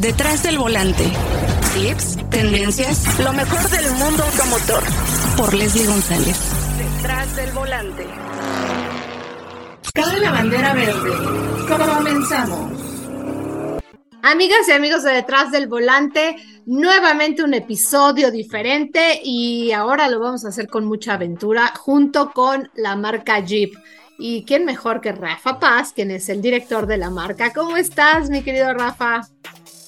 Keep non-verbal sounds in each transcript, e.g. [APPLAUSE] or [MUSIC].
Detrás del volante. Tips, tendencias, lo mejor del mundo automotor. Por Leslie González. Detrás del volante. Cabe la bandera verde. Comenzamos. Amigas y amigos de Detrás del Volante, nuevamente un episodio diferente y ahora lo vamos a hacer con mucha aventura junto con la marca Jeep. ¿Y quién mejor que Rafa Paz, quien es el director de la marca? ¿Cómo estás, mi querido Rafa?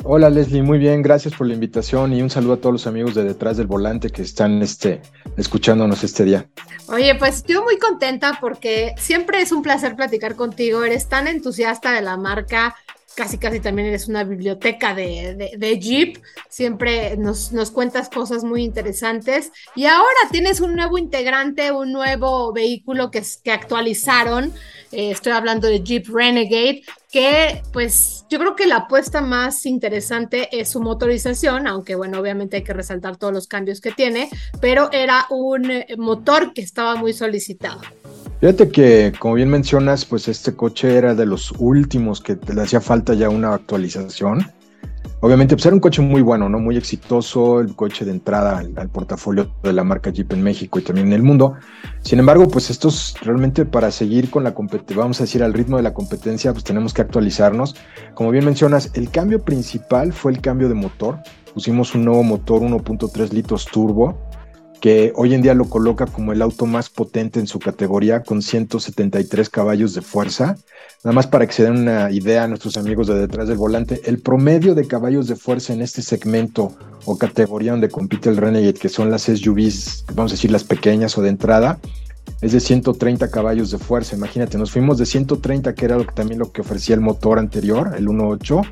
Hola Leslie, muy bien, gracias por la invitación y un saludo a todos los amigos de Detrás del Volante que están este, escuchándonos este día. Oye, pues estoy muy contenta porque siempre es un placer platicar contigo, eres tan entusiasta de la marca, casi casi también eres una biblioteca de, Jeep, siempre nos, nos, cuentas cosas muy interesantes. Y ahora tienes un nuevo integrante, un nuevo vehículo que, que actualizaron, eh, estoy hablando de Jeep Renegade, que pues yo creo que la apuesta más interesante es su motorización, aunque bueno, obviamente hay que resaltar todos los cambios que tiene, pero era un motor que estaba muy solicitado. Fíjate que, como bien mencionas, pues este coche era de los últimos que le hacía falta ya una actualización. Obviamente, pues era un coche muy bueno, ¿no? Muy exitoso, el coche de entrada al, portafolio de la marca Jeep en México y también en el mundo. Sin embargo, pues estos realmente para seguir con la competencia, vamos a decir, al ritmo de la competencia, pues tenemos que actualizarnos. Como bien mencionas, el cambio principal fue el cambio de motor. Pusimos un nuevo motor 1.3 litros turbo que hoy en día lo coloca como el auto más potente en su categoría con 173 caballos de fuerza. Nada más para que se den una idea a nuestros amigos de detrás del volante, el promedio de caballos de fuerza en este segmento o categoría donde compite el Renegade, que son las SUVs, vamos a decir las pequeñas o de entrada, es de 130 caballos de fuerza. Imagínate, nos fuimos de 130, que era lo que, también lo que ofrecía el motor anterior, el 1.8,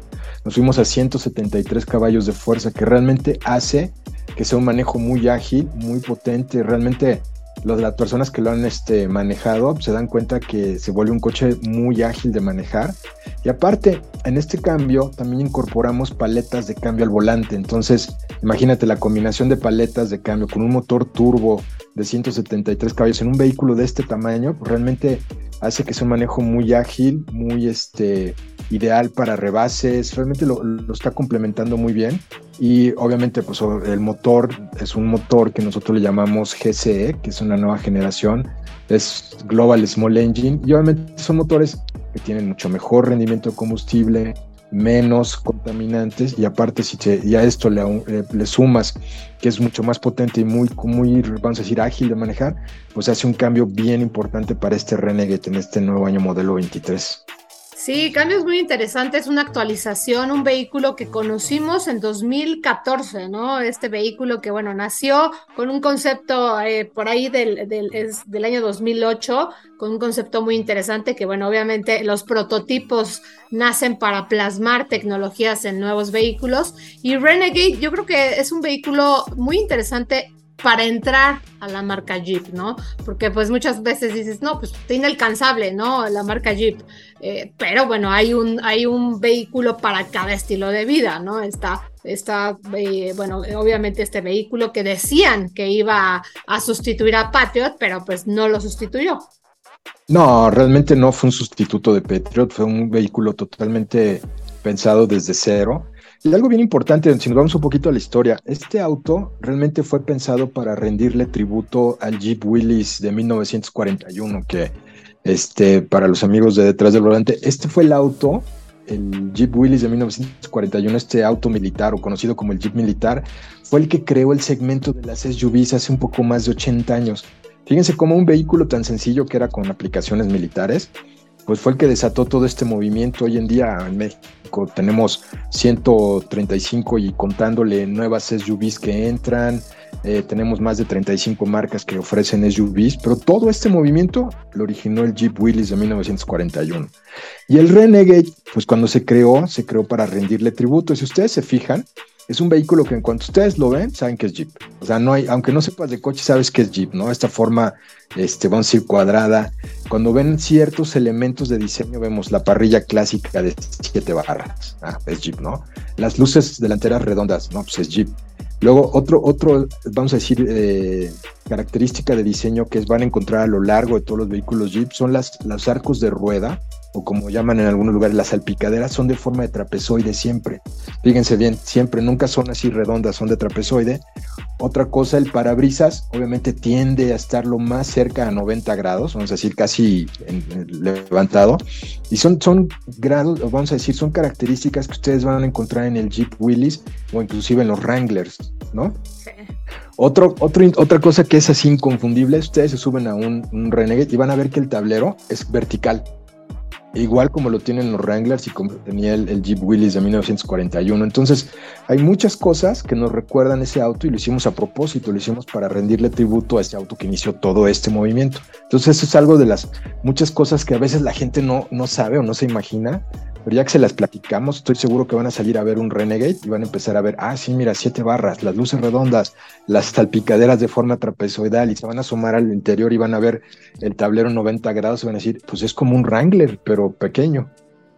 nos fuimos a 173 caballos de fuerza, que realmente hace que sea un manejo muy ágil, muy potente. Realmente las personas que lo han este, manejado se dan cuenta que se vuelve un coche muy ágil de manejar. Y aparte, en este cambio también incorporamos paletas de cambio al volante. Entonces, imagínate la combinación de paletas de cambio con un motor turbo de 173 caballos en un vehículo de este tamaño, pues realmente hace que sea un manejo muy ágil, muy este, ideal para rebases, realmente lo, está complementando muy bien. Y obviamente, pues el motor es un motor que nosotros le llamamos GCE, que es una nueva generación, es Global Small Engine, y obviamente son motores que tienen mucho mejor rendimiento de combustible, menos contaminantes y aparte si a esto le, eh, le, sumas que es mucho más potente y muy, muy, vamos a decir, ágil de manejar, pues hace un cambio bien importante para este Renegade en este nuevo año modelo 23. Sí, cambios muy interesantes, una actualización, un vehículo que conocimos en 2014, ¿no? Este vehículo que, bueno, nació con un concepto eh, por ahí del, del, del, año 2008, con un concepto muy interesante que, bueno, obviamente los prototipos nacen para plasmar tecnologías en nuevos vehículos y Renegade yo creo que es un vehículo muy interesante para entrar a la marca Jeep, ¿no? Porque pues muchas veces dices, no, pues está inalcanzable, ¿no? La marca Jeep. Eh, pero bueno, hay un, hay un vehículo para cada estilo de vida, ¿no? Está, está eh, bueno, obviamente este vehículo que decían que iba a sustituir a Patriot, pero pues no lo sustituyó. No, realmente no fue un sustituto de Patriot, fue un vehículo totalmente pensado desde cero y algo bien importante, si nos vamos un poquito a la historia, este auto realmente fue pensado para rendirle tributo al Jeep Willys de 1941, que este, para los amigos de detrás del volante, este fue el auto, el Jeep Willys de 1941, este auto militar o conocido como el Jeep militar, fue el que creó el segmento de las SUVs hace un poco más de 80 años. Fíjense cómo un vehículo tan sencillo que era con aplicaciones militares, pues fue el que desató todo este movimiento. Hoy en día en México tenemos 135 y contándole nuevas SUVs que entran, eh, tenemos más de 35 marcas que ofrecen SUVs, pero todo este movimiento lo originó el Jeep Willys de 1941. Y el Renegade, pues cuando se creó, se creó para rendirle tributo. Si ustedes se fijan, es un vehículo que en cuanto ustedes lo ven, saben que es Jeep. O sea, no hay, aunque no sepas de coche, sabes que es Jeep, ¿no? Esta forma, este, vamos a decir, cuadrada. Cuando ven ciertos elementos de diseño, vemos la parrilla clásica de siete barras. Ah, es Jeep, ¿no? Las luces delanteras redondas, ¿no? Pues es Jeep. Luego, otro, otro, vamos a decir, eh, característica de diseño que van a encontrar a lo largo de todos los vehículos Jeep son las, los arcos de rueda o como llaman en algunos lugares las salpicaderas, son de forma de trapezoide siempre. Fíjense bien, siempre, nunca son así redondas, son de trapezoide. Otra cosa, el parabrisas obviamente tiende a estar lo más cerca a 90 grados, vamos a decir casi levantado, y son, son grados, vamos a decir, son características que ustedes van a encontrar en el Jeep Willys o inclusive en los Wranglers, ¿no? Sí. Otro, otro, otra cosa que es así inconfundible, ustedes se suben a un, un Renegade y van a ver que el tablero es vertical igual como lo tienen los Wranglers y como tenía el, Jeep Willys de 1941. Entonces, hay muchas cosas que nos recuerdan ese auto y lo hicimos a propósito, lo hicimos para rendirle tributo a este auto que inició todo este movimiento. Entonces, eso es algo de las muchas cosas que a veces la gente no, no sabe o no se imagina pero ya que se las platicamos, estoy seguro que van a salir a ver un Renegade y van a empezar a ver, ah, sí, mira, siete barras, las luces redondas, las salpicaderas de forma trapezoidal y se van a asomar al interior y van a ver el tablero 90 grados y van a decir, pues es como un Wrangler, pero pequeño.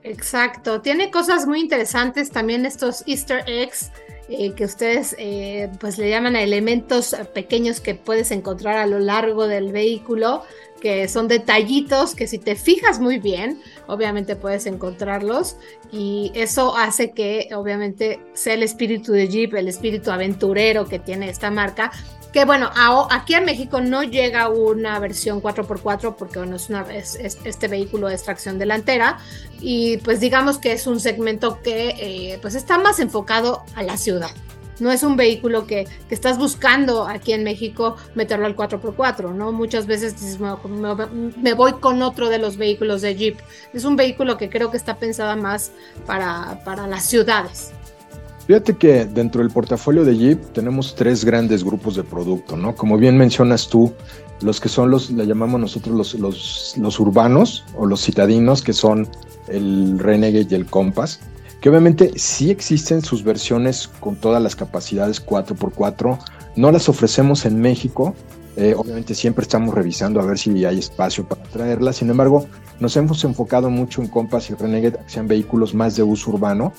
Exacto, tiene cosas muy interesantes también estos easter eggs eh, que ustedes eh, pues le llaman a elementos pequeños que puedes encontrar a lo largo del vehículo que son detallitos que si te fijas muy bien, obviamente puedes encontrarlos y eso hace que obviamente sea el espíritu de Jeep, el espíritu aventurero que tiene esta marca. Que bueno, aquí en México no llega una versión 4x4 porque bueno, es, este vehículo de extracción delantera y pues digamos que es un segmento que eh, pues está más enfocado a la ciudad. No es un vehículo que, estás buscando aquí en México meterlo al 4x4, ¿no? Muchas veces dices, me, voy con otro de los vehículos de Jeep. Es un vehículo que creo que está pensada más para, para las ciudades. Fíjate que dentro del portafolio de Jeep tenemos tres grandes grupos de producto, ¿no? Como bien mencionas tú, los que son los, le llamamos nosotros los, los, los urbanos o los citadinos, que son el Renegade y el Compass que obviamente sí existen sus versiones con todas las capacidades 4x4, no las ofrecemos en México, eh, obviamente siempre estamos revisando a ver si hay espacio para traerlas, sin embargo nos hemos enfocado mucho en Compass y Renegade, que sean vehículos más de uso urbano.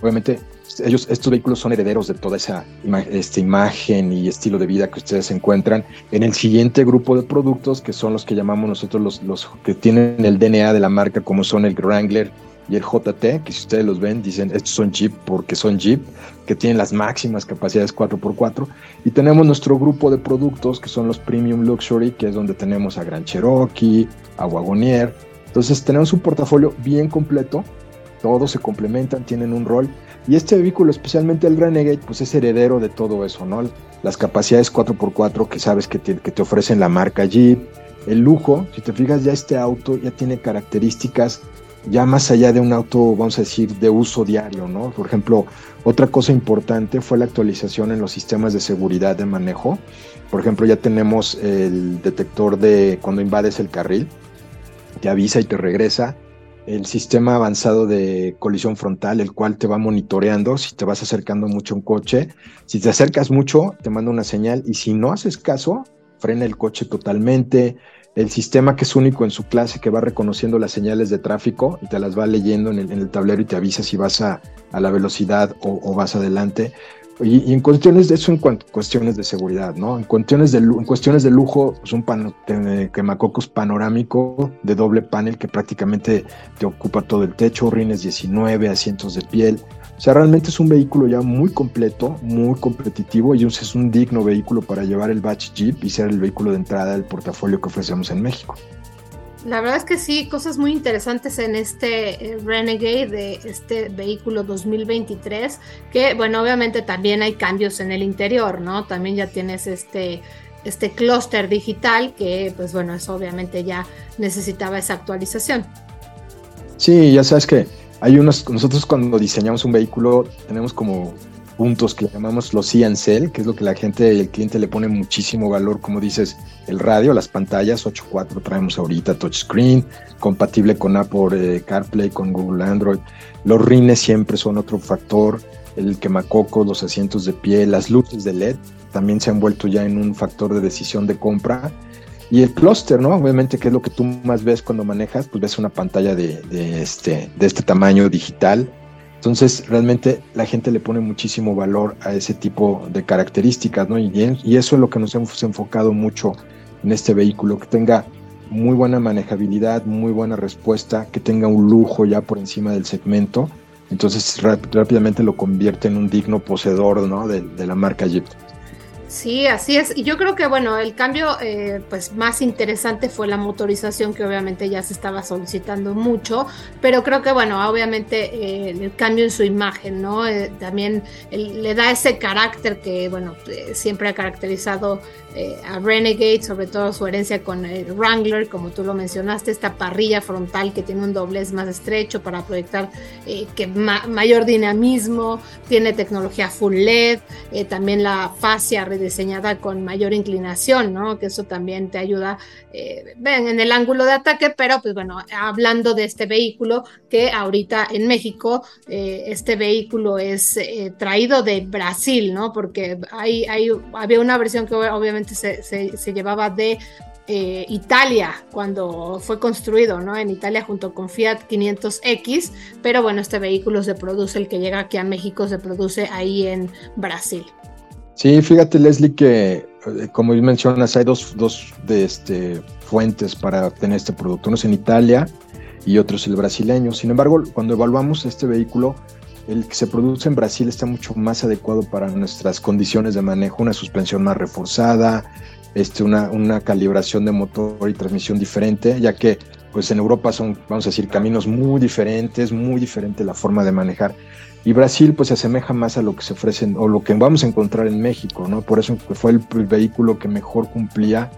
Obviamente ellos, estos vehículos son herederos de toda esa esta imagen y estilo de vida que ustedes encuentran en el siguiente grupo de productos, que son los que llamamos nosotros los, los que tienen el DNA de la marca, como son el Wrangler, y el JT, que si ustedes los ven, dicen estos son Jeep porque son Jeep, que tienen las máximas capacidades 4x4. Y tenemos nuestro grupo de productos que son los Premium Luxury, que es donde tenemos a Gran Cherokee, a Wagonier. Entonces tenemos un portafolio bien completo, todos se complementan, tienen un rol. Y este vehículo, especialmente el Renegade, pues es heredero de todo eso, ¿no? Las capacidades 4x4 que sabes que que te ofrecen la marca Jeep, el lujo, si te fijas ya este auto ya tiene características ya más allá de un auto, vamos a decir, de uso diario, ¿no? Por ejemplo, otra cosa importante fue la actualización en los sistemas de seguridad de manejo. Por ejemplo, ya tenemos el detector de cuando invades el carril, te avisa y te regresa. El sistema avanzado de colisión frontal, el cual te va monitoreando si te vas acercando mucho a un coche. Si te acercas mucho, te manda una señal y si no haces caso, frena el coche totalmente el sistema que es único en su clase, que va reconociendo las señales de tráfico y te las va leyendo en el, tablero y te avisa si vas a, la velocidad o, vas adelante. Y, en cuestiones de eso, en cuestiones de seguridad, ¿no? En cuestiones de, en cuestiones de lujo, pues un pan, quemacocos panorámico de doble panel que prácticamente te ocupa todo el techo, rines 19, asientos de piel, o sea, realmente es un vehículo ya muy completo, muy competitivo y es un digno vehículo para llevar el Batch Jeep y ser el vehículo de entrada del portafolio que ofrecemos en México. La verdad es que sí, cosas muy interesantes en este eh, Renegade de este vehículo 2023, que bueno, obviamente también hay cambios en el interior, ¿no? También ya tienes este este clúster digital que pues bueno, eso obviamente ya necesitaba esa actualización. Sí, ya sabes que hay unos, nosotros cuando diseñamos un vehículo tenemos como puntos que llamamos los CNCL, que es lo que la gente el cliente le pone muchísimo valor, como dices, el radio, las pantallas 8.4 traemos ahorita touchscreen, compatible con Apple eh, CarPlay, con Google Android. Los rines siempre son otro factor, el quemacoco, los asientos de pie, las luces de LED también se han vuelto ya en un factor de decisión de compra y el clúster, ¿no? Obviamente, que es lo que tú más ves cuando manejas, pues ves una pantalla de, este, de este tamaño digital. Entonces, realmente la gente le pone muchísimo valor a ese tipo de características, ¿no? Y, y eso es lo que nos hemos enfocado mucho en este vehículo, que tenga muy buena manejabilidad, muy buena respuesta, que tenga un lujo ya por encima del segmento. Entonces rápidamente lo convierte en un digno poseedor ¿no? de, de la marca Jeep. Sí, así es. Y yo creo que, bueno, el cambio eh, pues más interesante fue la motorización, que obviamente ya se estaba solicitando mucho, pero creo que, bueno, obviamente eh, el cambio en su imagen, ¿no? Eh, también le da ese carácter que, bueno, siempre ha caracterizado a Renegade, sobre todo su herencia con el Wrangler, como tú lo mencionaste, esta parrilla frontal que tiene un doblez más estrecho para proyectar que mayor dinamismo, tiene tecnología full LED, también la fascia diseñada con mayor inclinación, ¿no? Que eso también te ayuda, eh, en el ángulo de ataque, pero pues bueno, hablando de este vehículo, que ahorita en México, eh, este vehículo es eh, traído de Brasil, ¿no? Porque hay, hay, había una versión que obviamente se, llevaba de Italia cuando fue construido, ¿no? En Italia junto con Fiat 500X, pero bueno, este vehículo se produce, el que llega aquí a México se produce ahí en Brasil. Sí, fíjate Leslie que eh, como mencionas hay dos, dos de este, fuentes para obtener este producto, uno es en Italia y otro es el brasileño. Sin embargo, cuando evaluamos este vehículo, el que se produce en Brasil está mucho más adecuado para nuestras condiciones de manejo, una suspensión más reforzada, este, una, una calibración de motor y transmisión diferente, ya que pues en Europa son, vamos a decir, caminos muy diferentes, muy diferente la forma de manejar. Y Brasil pues se asemeja más a lo que se ofrecen o lo que vamos a encontrar en México, ¿no? Por eso fue el, vehículo que mejor cumplía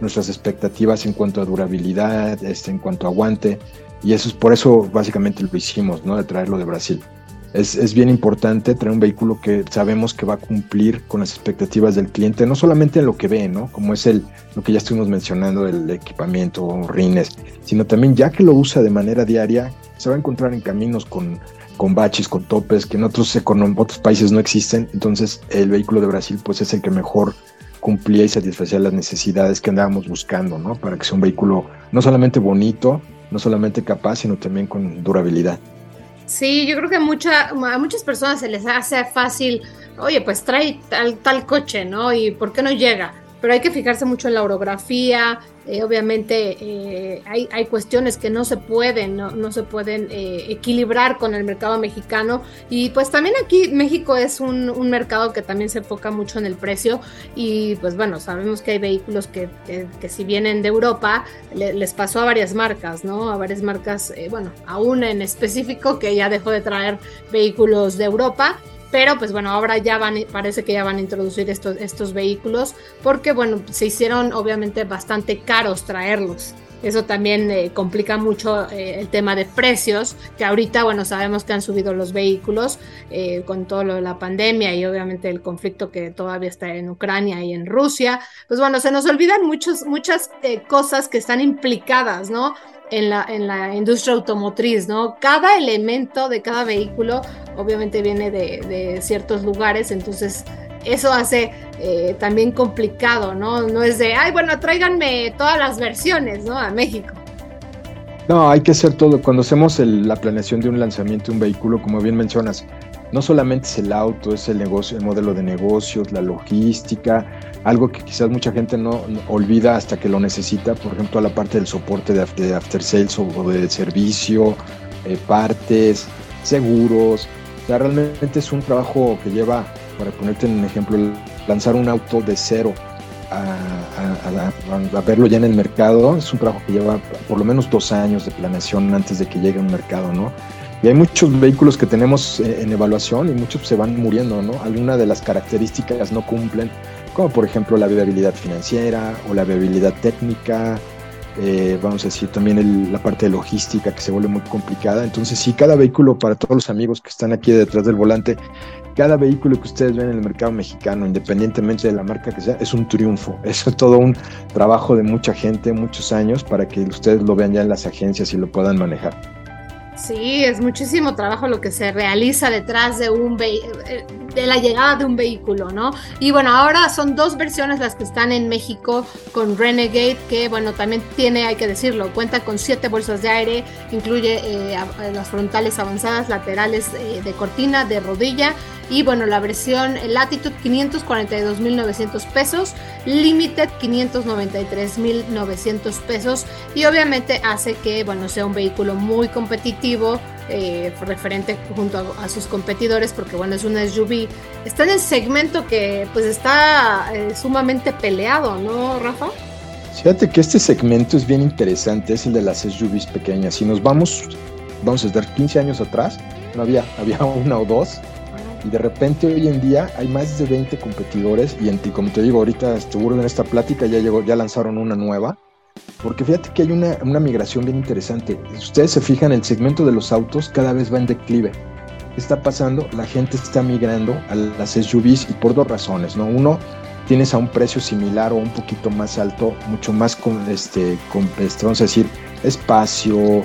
nuestras expectativas en cuanto a durabilidad, este, en cuanto a aguante. Y eso es por eso básicamente lo hicimos, ¿no? De traerlo de Brasil. Es, es, bien importante traer un vehículo que sabemos que va a cumplir con las expectativas del cliente, no solamente en lo que ve, ¿no? Como es el, lo que ya estuvimos mencionando, el equipamiento, rines, sino también ya que lo usa de manera diaria, se va a encontrar en caminos con con baches, con topes, que en otros, otros países no existen. Entonces el vehículo de Brasil pues es el que mejor cumplía y satisfacía las necesidades que andábamos buscando, ¿no? Para que sea un vehículo no solamente bonito, no solamente capaz, sino también con durabilidad. Sí, yo creo que mucha, a muchas personas se les hace fácil, oye, pues trae tal, tal coche, ¿no? ¿Y por qué no llega? Pero hay que fijarse mucho en la orografía, eh, obviamente eh, hay, hay, cuestiones que no se pueden, no, se pueden eh, equilibrar con el mercado mexicano. Y pues también aquí México es un, un, mercado que también se enfoca mucho en el precio. Y pues bueno, sabemos que hay vehículos que, que, si vienen de Europa les pasó a varias marcas, ¿no? A varias marcas, bueno, a una en específico que ya dejó de traer vehículos de Europa pero pues bueno, ahora ya van, parece que ya van a introducir estos, estos vehículos porque bueno, se hicieron obviamente bastante caros traerlos. Eso también eh, complica mucho eh, el tema de precios, que ahorita, bueno, sabemos que han subido los vehículos eh, con todo lo de la pandemia y obviamente el conflicto que todavía está en Ucrania y en Rusia. Pues bueno, se nos olvidan muchos, muchas cosas que están implicadas, ¿no? En la, en la industria automotriz, ¿no? Cada elemento de cada vehículo obviamente viene de, ciertos lugares, entonces eso hace eh, también complicado, ¿no? No es de, ay, bueno, tráiganme todas las versiones, ¿no? A México. No, hay que hacer todo. Cuando hacemos la planeación de un lanzamiento de un vehículo, como bien mencionas, no solamente es el auto, es el negocio, el modelo de negocios, la logística, algo que quizás mucha gente no, olvida hasta que lo necesita, por ejemplo, la parte del soporte de after, sales o de servicio, eh, partes, seguros. O sea, realmente es un trabajo que lleva, para ponerte en un ejemplo, lanzar un auto de cero a, verlo ya en el mercado, es un trabajo que lleva por lo menos dos años de planeación antes de que llegue a un mercado, ¿no? Y hay muchos vehículos que tenemos eh, en evaluación y muchos se van muriendo, ¿no? Algunas de las características no cumplen, como por ejemplo la viabilidad financiera o la viabilidad técnica, eh, vamos a decir también la parte de logística que se vuelve muy complicada. Entonces, sí, cada vehículo, para todos los amigos que están aquí detrás del volante, cada vehículo que ustedes ven en el mercado mexicano, independientemente de la marca que sea, es un triunfo. [LAUGHS] Es todo un trabajo de mucha gente, muchos años, para que ustedes lo vean ya en las agencias y lo puedan manejar. Sí, es muchísimo trabajo lo que se realiza detrás de un, de de la llegada de un vehículo, ¿no? Y bueno, ahora son dos versiones las que están en México con Renegade, que bueno, también tiene, hay que decirlo, cuenta con siete bolsas de aire, incluye eh, las frontales avanzadas, laterales eh, de cortina, de rodilla. Y bueno, la versión Latitude 542.900 pesos, Limited 593.900 pesos. Y obviamente hace que bueno sea un vehículo muy competitivo eh, referente junto a, sus competidores porque bueno es una SUV está en el segmento que pues está eh, sumamente peleado no Rafa fíjate que este segmento es bien interesante es el de las SUVs pequeñas. Si nos vamos vamos a estar 15 años atrás no había había [LAUGHS] una o dos y de repente hoy en día hay más de 20 competidores y en ti, como te digo ahorita seguro en esta plática ya llegó ya lanzaron una nueva porque fíjate que hay una, una, migración bien interesante. Si ustedes se fijan, el segmento de los autos cada vez va en declive. ¿Qué está pasando? La gente está migrando a las SUVs y por dos razones, ¿no? Uno, tienes a un precio similar o un poquito más alto, mucho más con, este, con, este, vamos a decir, espacio,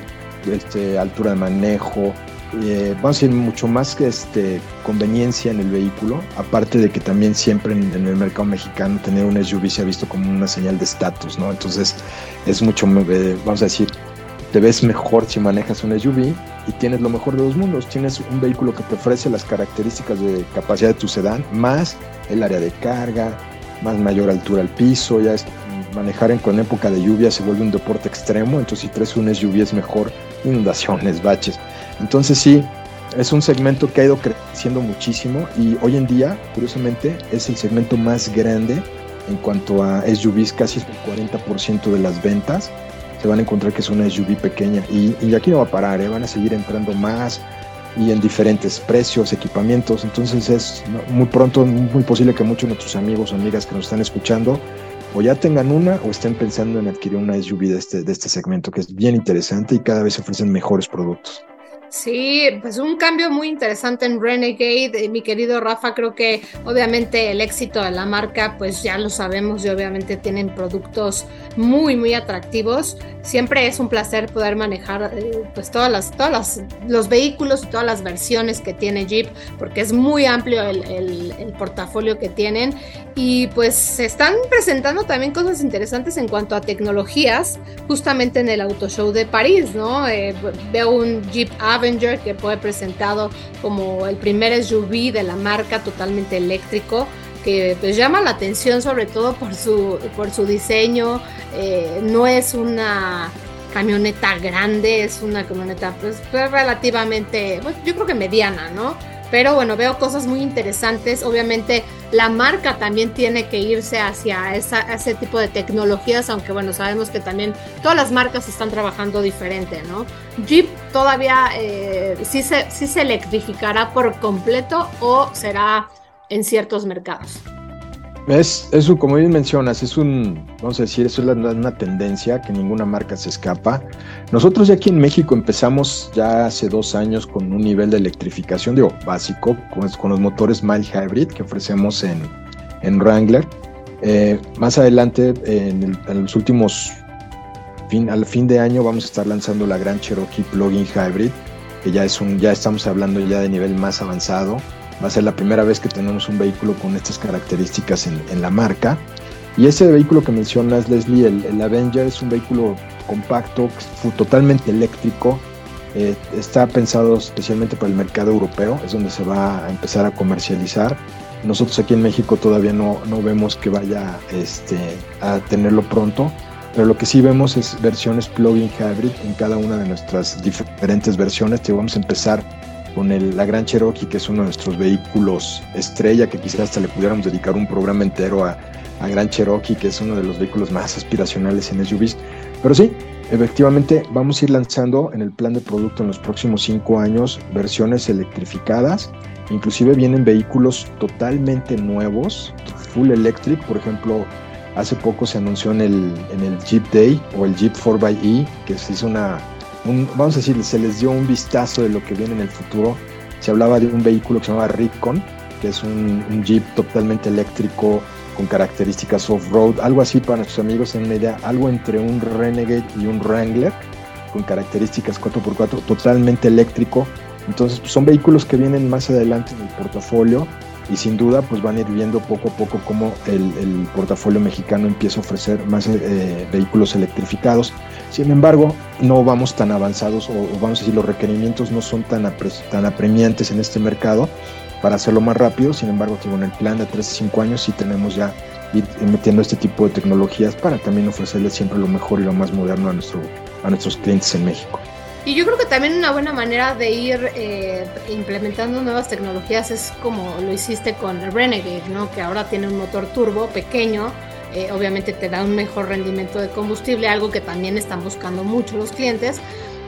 este, altura de manejo, eh, vamos a decir, mucho más que este, conveniencia en el vehículo, aparte de que también siempre en, el mercado mexicano tener un SUV se ha visto como una señal de estatus, ¿no? Entonces es mucho, eh, vamos a decir, te ves mejor si manejas un SUV y tienes lo mejor de los mundos. Tienes un vehículo que te ofrece las características de capacidad de tu sedán, más el área de carga, más mayor altura al piso, ya es, manejar en, con época de lluvia se vuelve un deporte extremo, entonces si traes un SUV es mejor inundaciones, baches. Entonces sí, es un segmento que ha ido creciendo muchísimo y hoy en día, curiosamente, es el segmento más grande en cuanto a SUVs, casi el 40% de las ventas se van a encontrar que es una SUV pequeña y, y aquí no va a parar, ¿eh? van a seguir entrando más y en diferentes precios, equipamientos, entonces es muy pronto, muy posible que muchos de nuestros amigos o amigas que nos están escuchando o ya tengan una o estén pensando en adquirir una SUV de este, de este segmento que es bien interesante y cada vez ofrecen mejores productos. Sí, pues un cambio muy interesante en Renegade, eh, mi querido Rafa, creo que obviamente el éxito de la marca, pues ya lo sabemos y obviamente tienen productos muy, muy atractivos. Siempre es un placer poder manejar eh, pues todas las, todas los vehículos y todas las versiones que tiene Jeep, porque es muy amplio el, el portafolio que tienen y pues se están presentando también cosas interesantes en cuanto a tecnologías, justamente en el Auto Show de París, ¿no? Eh, veo un Jeep Que fue presentado como el primer SUV de la marca totalmente eléctrico que pues llama la atención sobre todo por su, por su diseño, eh, no es una camioneta grande, es una camioneta pues relativamente, pues, yo creo que mediana, ¿no? Pero bueno, veo cosas muy interesantes. Obviamente la marca también tiene que irse hacia ese tipo de tecnologías, aunque bueno, sabemos que también todas las marcas están trabajando diferente, ¿no? Jeep todavía eh, sí, se, sí se electrificará por completo o será en ciertos mercados. Es, eso, como bien mencionas, es un, vamos a decir, es una tendencia que ninguna marca se escapa. Nosotros ya aquí en México empezamos ya hace dos años con un nivel de electrificación, digo, básico, con, los motores mild hybrid que ofrecemos en, en Wrangler. Eh, más adelante, en, los últimos, fin, al fin de año, vamos a estar lanzando la Gran Cherokee Plug-in Hybrid, que ya es un, ya estamos hablando ya de nivel más avanzado Va a ser la primera vez que tenemos un vehículo con estas características en, la marca. Y ese vehículo que mencionas, Leslie, el, Avenger, es un vehículo compacto, totalmente eléctrico. Eh, está pensado especialmente para el mercado europeo, es donde se va a empezar a comercializar. Nosotros aquí en México todavía no, no vemos que vaya este, a tenerlo pronto, pero lo que sí vemos es versiones plug-in hybrid en cada una de nuestras diferentes versiones. Te vamos a empezar con el, la Gran Cherokee, que es uno de nuestros vehículos estrella, que quizás hasta le pudiéramos dedicar un programa entero a, a Gran Cherokee, que es uno de los vehículos más aspiracionales en SUVs. Pero sí, efectivamente vamos a ir lanzando en el plan de producto en los próximos cinco años versiones electrificadas. Inclusive vienen vehículos totalmente nuevos, full electric, por ejemplo, hace poco se anunció en el, Jeep Day o el Jeep 4xE, que se hizo una vamos a decir, se les dio un vistazo de lo que viene en el futuro. Se hablaba de un vehículo que se llama Recon, que es un, Jeep totalmente eléctrico con características off-road, algo así para nuestros amigos en una idea, algo entre un Renegade y un Wrangler, con características 4x4, totalmente eléctrico. Entonces, pues, son vehículos que vienen más adelante en el portafolio y sin duda pues van a ir viendo poco a poco cómo el, portafolio mexicano empieza a ofrecer más eh, vehículos electrificados. Sin embargo, no vamos tan avanzados o, vamos a decir los requerimientos no son tan, tan apremiantes en este mercado para hacerlo más rápido. Sin embargo, en el plan de 3 a 5 años sí tenemos ya metiendo este tipo de tecnologías para también ofrecerles siempre lo mejor y lo más moderno a, nuestro, a nuestros clientes en México. Y yo creo que también una buena manera de ir eh, implementando nuevas tecnologías es como lo hiciste con el Renegade, ¿no? que ahora tiene un motor turbo pequeño, eh, obviamente te da un mejor rendimiento de combustible, algo que también están buscando mucho los clientes.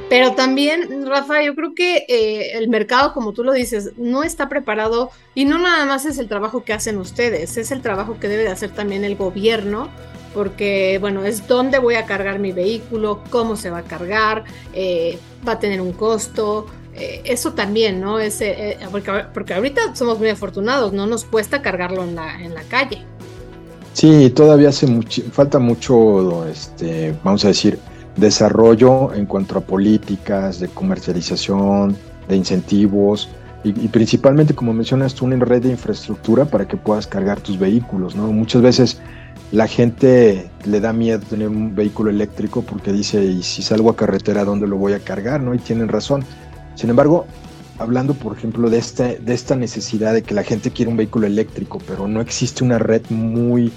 Pero también, Rafa, yo creo que eh, el mercado, como tú lo dices, no está preparado y no nada más es el trabajo que hacen ustedes, es el trabajo que debe de hacer también el gobierno porque bueno, es dónde voy a cargar mi vehículo, cómo se va a cargar, eh, va a tener un costo. Eh, eso también, ¿no? Es, eh, porque, porque, ahorita somos muy afortunados, no nos cuesta cargarlo en la, en la calle. Sí, todavía hace falta mucho, este, vamos a decir, desarrollo en cuanto a políticas de comercialización, de incentivos y, principalmente, como mencionas una red de infraestructura para que puedas cargar tus vehículos, ¿no? Muchas veces la gente le da miedo tener un vehículo eléctrico porque dice, y si salgo a carretera, ¿dónde lo voy a cargar? ¿no? Y tienen razón. Sin embargo, hablando, por ejemplo, de, este, de esta necesidad de que la gente quiere un vehículo eléctrico, pero no existe una red muy,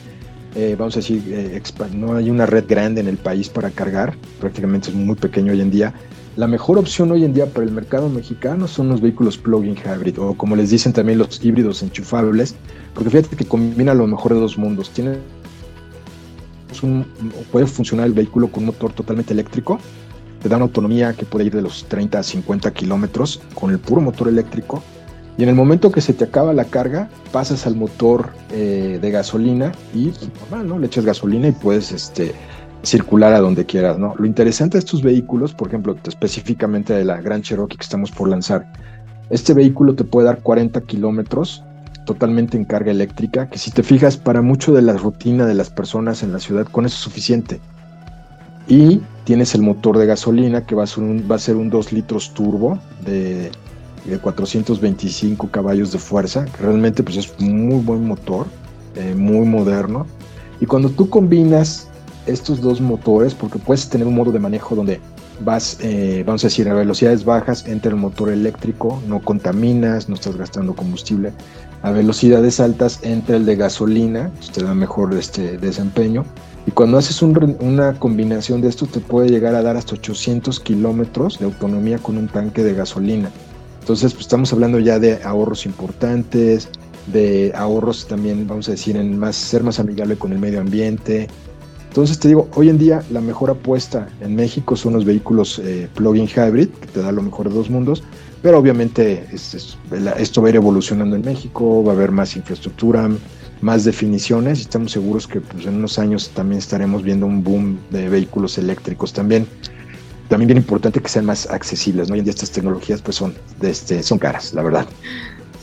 eh, vamos a decir, eh, no hay una red grande en el país para cargar, prácticamente es muy pequeño hoy en día. La mejor opción hoy en día para el mercado mexicano son los vehículos plug-in hybrid o como les dicen también los híbridos enchufables, porque fíjate que combina lo mejor de dos mundos. Tiene puede funcionar el vehículo con un motor totalmente eléctrico, te da una autonomía que puede ir de los 30 a 50 kilómetros con el puro motor eléctrico. Y en el momento que se te acaba la carga, pasas al motor eh, de gasolina y pues, ¿no? Le echas gasolina y puedes este, circular a donde quieras, ¿no? Lo interesante de estos vehículos, por ejemplo, específicamente de la Gran Cherokee que estamos por lanzar, este vehículo te puede dar 40 kilómetros totalmente en carga eléctrica, que si te fijas, para mucho de la rutina de las personas en la ciudad, con eso es suficiente. Y tienes el motor de gasolina, que va a ser un, va a ser un 2 litros turbo de, de 425 caballos de fuerza, que realmente pues, es muy buen motor, eh, muy moderno. Y cuando tú combinas estos dos motores, porque puedes tener un modo de manejo donde vas, eh, vamos a decir, a velocidades bajas, entra el motor eléctrico, no contaminas, no estás gastando combustible a velocidades altas entra el de gasolina, pues, te da mejor este desempeño. Y cuando haces una combinación de esto, te puede llegar a dar hasta 800 kilómetros de autonomía con un tanque de gasolina. Entonces, pues estamos hablando ya de ahorros importantes, de ahorros también, vamos a decir, en más, ser más amigable con el medio ambiente. Entonces, te digo, hoy en día la mejor apuesta en México son los vehículos eh, plug-in hybrid, que te da lo mejor de dos mundos, pero obviamente esto va a ir evolucionando en México, va a haber más infraestructura, más definiciones y estamos seguros que pues, en unos años también estaremos viendo un boom de vehículos eléctricos también. También bien importante que sean más accesibles, ¿no? Hoy en día estas tecnologías pues son, este, son caras, la verdad.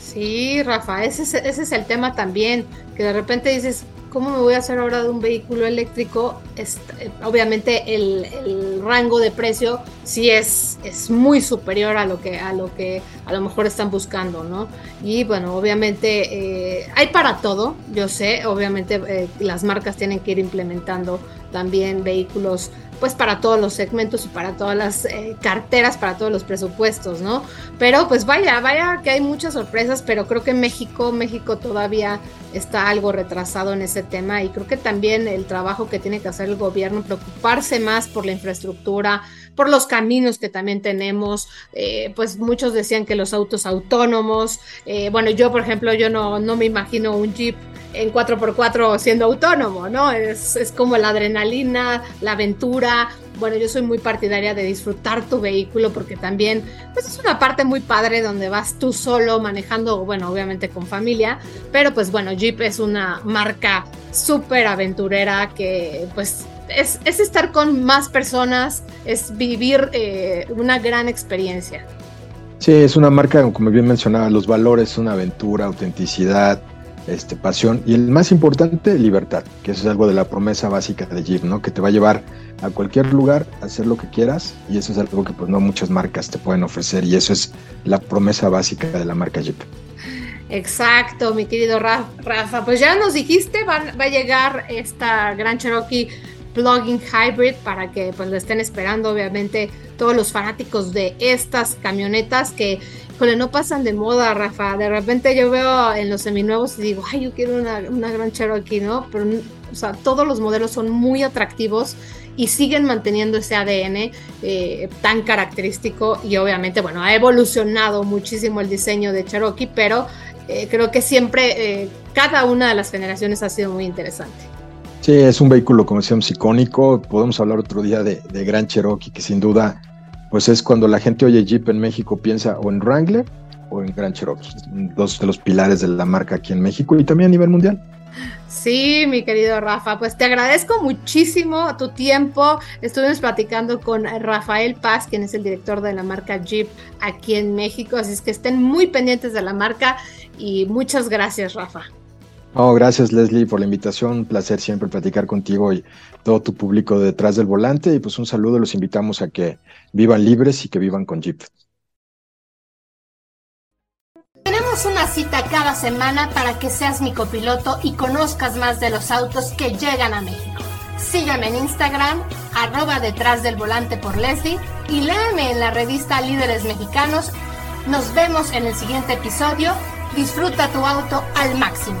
Sí, Rafa, ese ese es el tema también, que de repente dices, ¿cómo me voy a hacer ahora de un vehículo eléctrico? obviamente el, rango de precio sí es, es muy superior a lo que a lo que a lo mejor están buscando, ¿no? Y bueno, obviamente eh, hay para todo, yo sé, obviamente eh, las marcas tienen que ir implementando también vehículos pues para todos los segmentos y para todas las eh, carteras, para todos los presupuestos, ¿no? Pero pues vaya, vaya que hay muchas sorpresas, pero creo que México, México todavía está algo retrasado en ese tema y creo que también el trabajo que tiene que hacer el gobierno, preocuparse más por la infraestructura, por los caminos que también tenemos, eh, pues muchos decían que los autos autónomos, eh, bueno, yo por ejemplo, yo no, no me imagino un jeep en 4x4 siendo autónomo, ¿no? Es, es, como la adrenalina, la aventura. Bueno, yo soy muy partidaria de disfrutar tu vehículo porque también, pues es una parte muy padre donde vas tú solo manejando, bueno, obviamente con familia, pero pues bueno, Jeep es una marca súper aventurera que pues es, es, estar con más personas, es vivir eh, una gran experiencia. Sí, es una marca, como bien mencionaba, los valores, una aventura, autenticidad, este, pasión y el más importante, libertad, que eso es algo de la promesa básica de Jeep, ¿no? Que te va a llevar a cualquier lugar a hacer lo que quieras y eso es algo que pues no muchas marcas te pueden ofrecer y eso es la promesa básica de la marca Jeep. Exacto, mi querido Rafa. Pues ya nos dijiste, va, va a llegar esta Gran Cherokee plug-in hybrid para que pues lo estén esperando obviamente todos los fanáticos de estas camionetas que híjole, no pasan de moda, Rafa. De repente yo veo en los seminuevos y digo, ay, yo quiero una, una gran Cherokee, ¿no? Pero, o sea, todos los modelos son muy atractivos y siguen manteniendo ese ADN eh, tan característico y obviamente, bueno, ha evolucionado muchísimo el diseño de Cherokee, pero eh, creo que siempre eh, cada una de las generaciones ha sido muy interesante. Sí, es un vehículo, como decíamos, icónico. Podemos hablar otro día de, Gran Cherokee, que sin duda, pues es cuando la gente oye Jeep en México, piensa o en Wrangler o en Gran Cherokee, dos de los pilares de la marca aquí en México y también a nivel mundial. Sí, mi querido Rafa, pues te agradezco muchísimo tu tiempo. Estuvimos platicando con Rafael Paz, quien es el director de la marca Jeep aquí en México, así es que estén muy pendientes de la marca y muchas gracias, Rafa. Oh, gracias Leslie por la invitación, un placer siempre platicar contigo y todo tu público detrás del volante y pues un saludo, los invitamos a que vivan libres y que vivan con Jeep. Tenemos una cita cada semana para que seas mi copiloto y conozcas más de los autos que llegan a México. Sígueme en Instagram, arroba detrás del volante por Leslie y léeme en la revista Líderes Mexicanos. Nos vemos en el siguiente episodio. Disfruta tu auto al máximo.